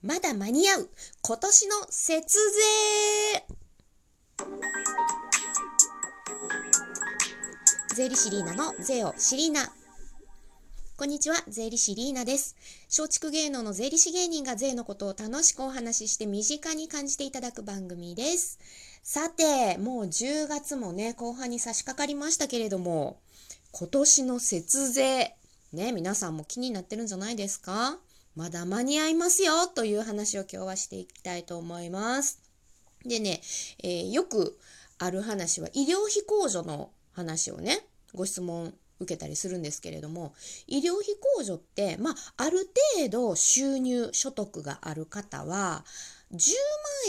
まだ間に合う。今年の節税。税理士リーナの税をシリーナこんにちは、税理士リーナです。松竹芸能の税理士芸人が税のことを楽しくお話しして身近に感じていただく番組です。さて、もう10月もね、後半に差し掛かりましたけれども、今年の節税、ね、皆さんも気になってるんじゃないですか？まだ間に合いますよという話を今日はしていきたいと思います。でね、えー、よくある話は医療費控除の話をね、ご質問受けたりするんですけれども、医療費控除って、まあ、ある程度収入、所得がある方は、10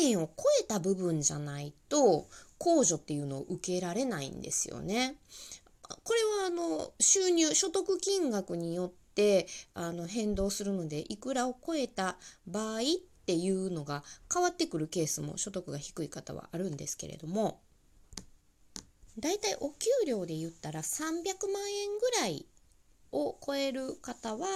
万円を超えた部分じゃないと、控除っていうのを受けられないんですよね。これはあの収入所得金額によってあの変動するのでいくらを超えた場合っていうのが変わってくるケースも所得が低い方はあるんですけれどもだいたいお給料で言ったら300万円ぐらいを超える方は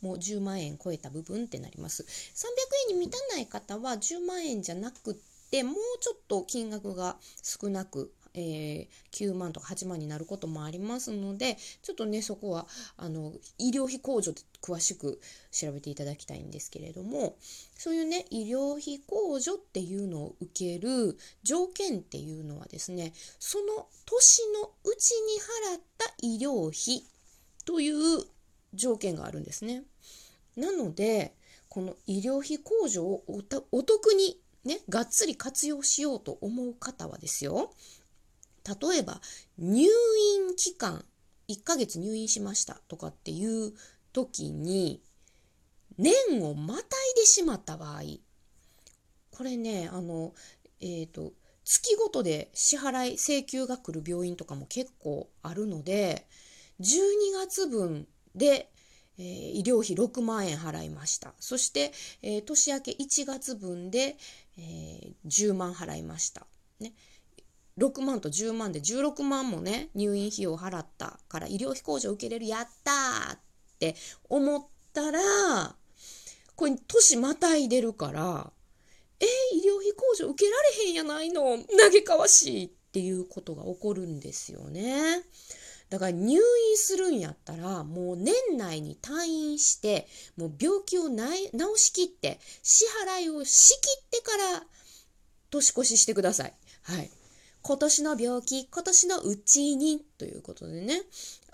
もう10万円超えた部分ってなります。300円に満たない方は10万円じゃなくってもうちょっと金額が少なくえー、9万とか8万になることもありますのでちょっとねそこはあの医療費控除で詳しく調べていただきたいんですけれどもそういうね医療費控除っていうのを受ける条件っていうのはですねその年のうちに払った医療費という条件があるんですね。なのでこの医療費控除をお得にね、がっつり活用しようと思う方はですよ、例えば入院期間1ヶ月入院しましたとかっていう時に年をまたいでしまった場合これねあのえっ、ー、と月ごとで支払い請求が来る病院とかも結構あるので12月分で、えー、医療費6万円払いましたそして、えー、年明け1月分で、え10万払いました。ね、6万と10万で16万もね入院費用払ったから医療費控除受けれるやったーって思ったらこれ年またいでるからえー、医療費控除受けられへんやないの嘆かわしいっていうことが起こるんですよね。だから入院するんやったらもう年内に退院してもう病気を治しきって支払いをしきってから年越ししてください。はい。今年の病気、今年のうちにということでね、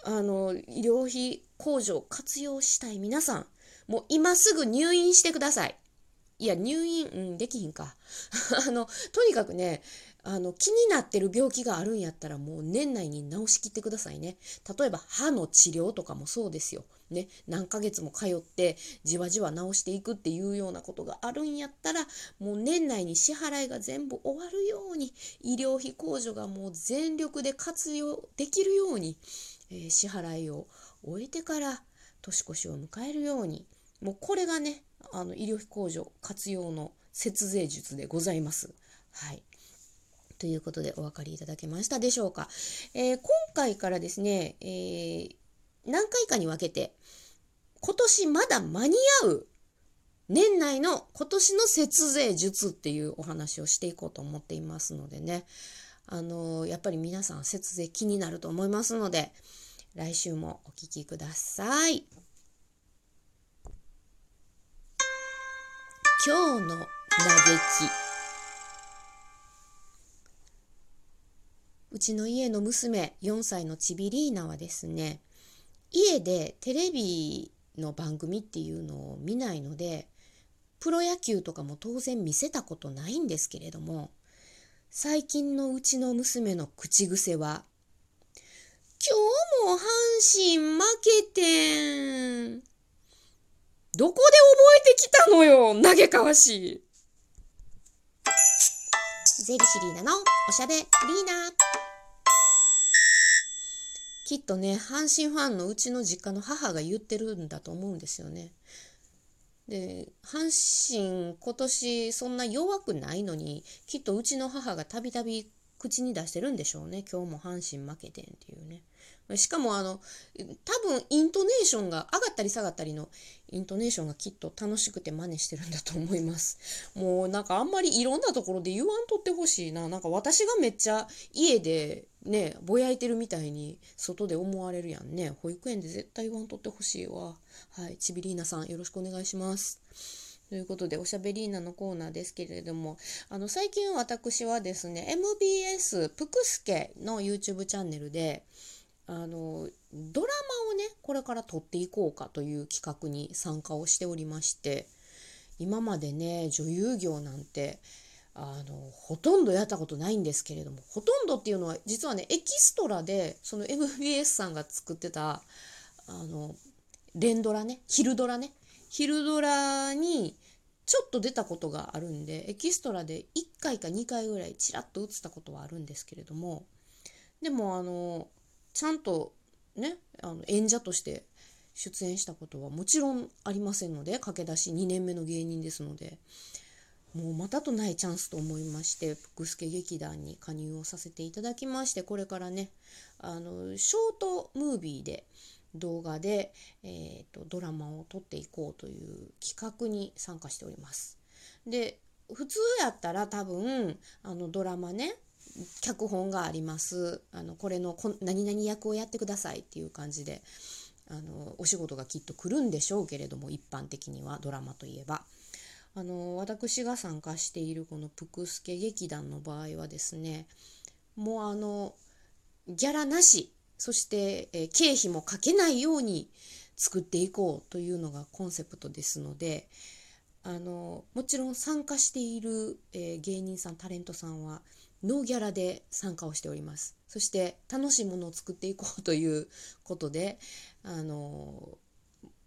あの、医療費控除を活用したい皆さん、もう今すぐ入院してください。いや、入院、うん、できひんか。あの、とにかくね、あの、気になってる病気があるんやったらもう年内に治しきってくださいね。例えば歯の治療とかもそうですよ。ね、何ヶ月も通ってじわじわ治していくっていうようなことがあるんやったらもう年内に支払いが全部終わるように医療費控除がもう全力で活用できるように、えー、支払いを終えてから年越しを迎えるようにもうこれがねあの医療費控除活用の節税術でございます。はいということでお分かりいただけましたでしょうか。えー、今回からですね、えー何回かに分けて、今年まだ間に合う年内の今年の節税術っていうお話をしていこうと思っていますのでね、あのー、やっぱり皆さん節税気になると思いますので、来週もお聴きください。今日の嘆き。うちの家の娘、4歳のチビリーナはですね、家でテレビの番組っていうのを見ないのでプロ野球とかも当然見せたことないんですけれども最近のうちの娘の口癖は「今日も阪神負けてん」どこで覚えてきたのよ嘆かわしい。ゼリシリーナのおしゃべりーナ。きっとね阪神ファンのうちの実家の母が言ってるんだと思うんですよね。で阪神今年そんな弱くないのにきっとうちの母がたびたび口に出してるんでしょうね今日も阪神負けてんっていうねしかもあの多分イントネーションが上がったり下がったりのイントネーションがきっと楽しくて真似してるんだと思います。もうなんかあんまりいろんなところで言わんとってほしいな。なんか私がめっちゃ家でねぼやいてるみたいに外で思われるやんね。保育園で絶対言わんとってほしいわ。はい。ちびりーなさんよろしくお願いします。ということで、おしゃべりーナのコーナーですけれども、あの、最近私はですね、MBS ぷくすけの YouTube チャンネルで、あの、ドラマをね、これから撮っていこうかという企画に参加をしておりまして、今までね、女優業なんて、あの、ほとんどやったことないんですけれども、ほとんどっていうのは、実はね、エキストラで、その MBS さんが作ってた、あの、連ドラね、昼ドラね、昼ドラにちょっと出たことがあるんでエキストラで1回か2回ぐらいちらっと映ったことはあるんですけれどもでもあのちゃんとねあの演者として出演したことはもちろんありませんので駆け出し2年目の芸人ですのでもうまたとないチャンスと思いまして福助劇団に加入をさせていただきましてこれからねあのショートムービーで動画で、えーと、ドラマを撮っていこうという企画に参加しております。で普通やったら多分あのドラマね脚本がありますあのこれのこ何々役をやってくださいっていう感じであのお仕事がきっと来るんでしょうけれども一般的にはドラマといえば。あの私が参加しているこの「ぷくすけ劇団」の場合はですねもうあのギャラなしそして、え経費もかけないように作っていこうというのがコンセプトですのであのもちろん参加している、え、芸人さんタレントさんはノーギャラで参加をしております。そして楽しいものを作っていこうということであの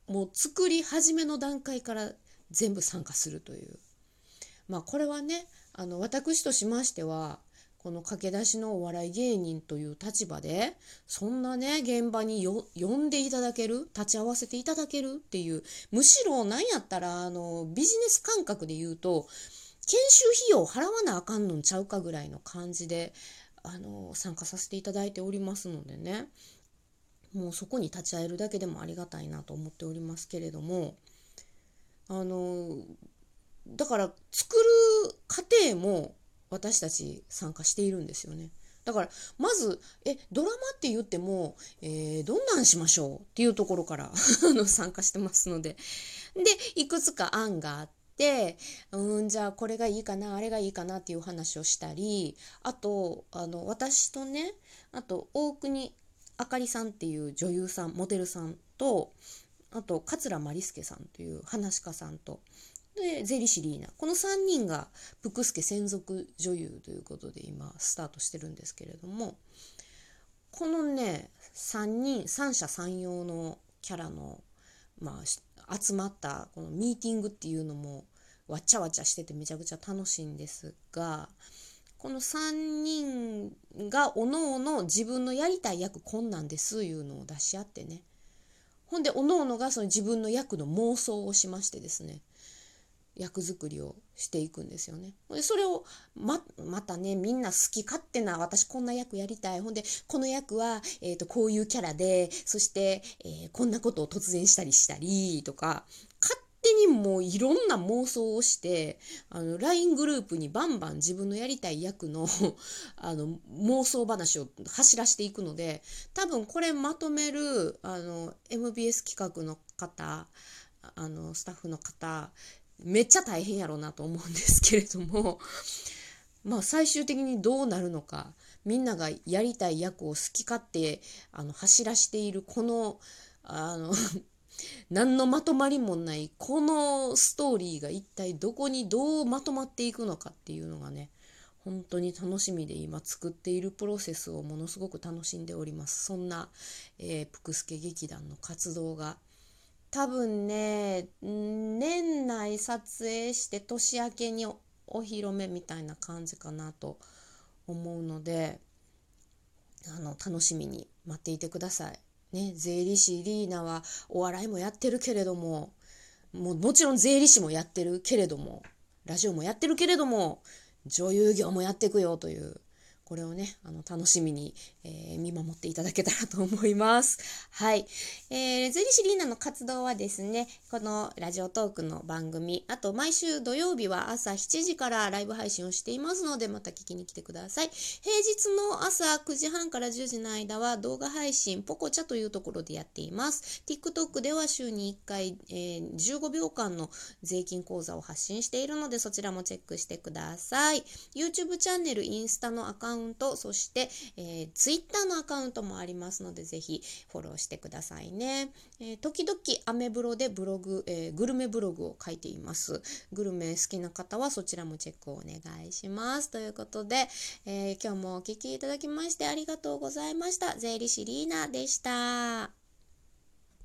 もう作り始めの段階から全部参加するという。まあこれはねあの私としましてはこの駆け出しのお笑い芸人という立場でそんなね現場に呼んでいただける立ち会わせていただけるっていうむしろ何やったらあのビジネス感覚で言うと研修費用払わなあかんのんちゃうかぐらいの感じであの参加させていただいておりますのでね。もうそこに立ち会えるだけでもありがたいなと思っておりますけれども。あのだから作る過程も私たち参加しているんですよね。だからまずえドラマって言っても、えー、どんなんしましょうっていうところから 参加してますので。でいくつか案があってうんじゃあこれがいいかなあれがいいかなっていう話をしたりあとあの私とねあと大国あかりさんっていう女優さんモデルさんとあと桂マリスケさんという話家さんとでゼリシリーナ。この3人がプクスケ専属女優ということで今スタートしてるんですけれどもこのね3人三者三様のキャラの、まあ、集まったこのミーティングっていうのもわちゃわちゃしててめちゃくちゃ楽しいんですがこの3人がおのおの自分のやりたい役こんなんですいうのを出し合ってねほんでおのおのがその自分の役の妄想をしましてですね役作りをしていくんですよね。でそれをままたねみんな好き勝手な私こんな役やりたいほんでこの役は、えーと、こういうキャラでそして、えー、こんなことを突然したりしたりとかにもいろんな妄想をしてあの LINE グループにバンバン自分のやりたい役の あの妄想話を走らせていくので多分これまとめるあの MBS 企画の方あのスタッフの方めっちゃ大変やろうなと思うんですけれども まあ最終的にどうなるのかみんながやりたい役を好き勝手あの走らしているこのあの 何のまとまりもないこのストーリーが一体どこにどうまとまっていくのかっていうのがね本当に楽しみで今作っているプロセスをものすごく楽しんでおりますそんな、えー、プクスケ劇団の活動が多分ね年内撮影して年明けにお披露目みたいな感じかなと思うのであの楽しみに待っていてください。ね、税理士リーナはお笑いもやってるけれどももうもちろん税理士もやってるけれどもラジオもやってるけれども女優業もやっていくよというこれをねあの楽しみにえー、見守っていただけたらと思います。はい。えー、ゼリシリーナの活動はですね、このラジオトークの番組、あと毎週土曜日は朝7時からライブ配信をしていますので、また聞きに来てください。平日の朝9時半から10時の間は動画配信、ポコチャというところでやっています。TikTok では週に1回、えー、15秒間の税金講座を発信しているので、そちらもチェックしてください。YouTube チャンネル、インスタのアカウント、そして、えー、Twitter のアカウントもありますので、ぜひフォローしてくださいね。えー、時々アメブロでブログ、えー、グルメブログを書いています。グルメ好きな方はそちらもチェックをお願いします。ということで、えー、今日もお聴きいただきましてありがとうございました。税理士リーナでした。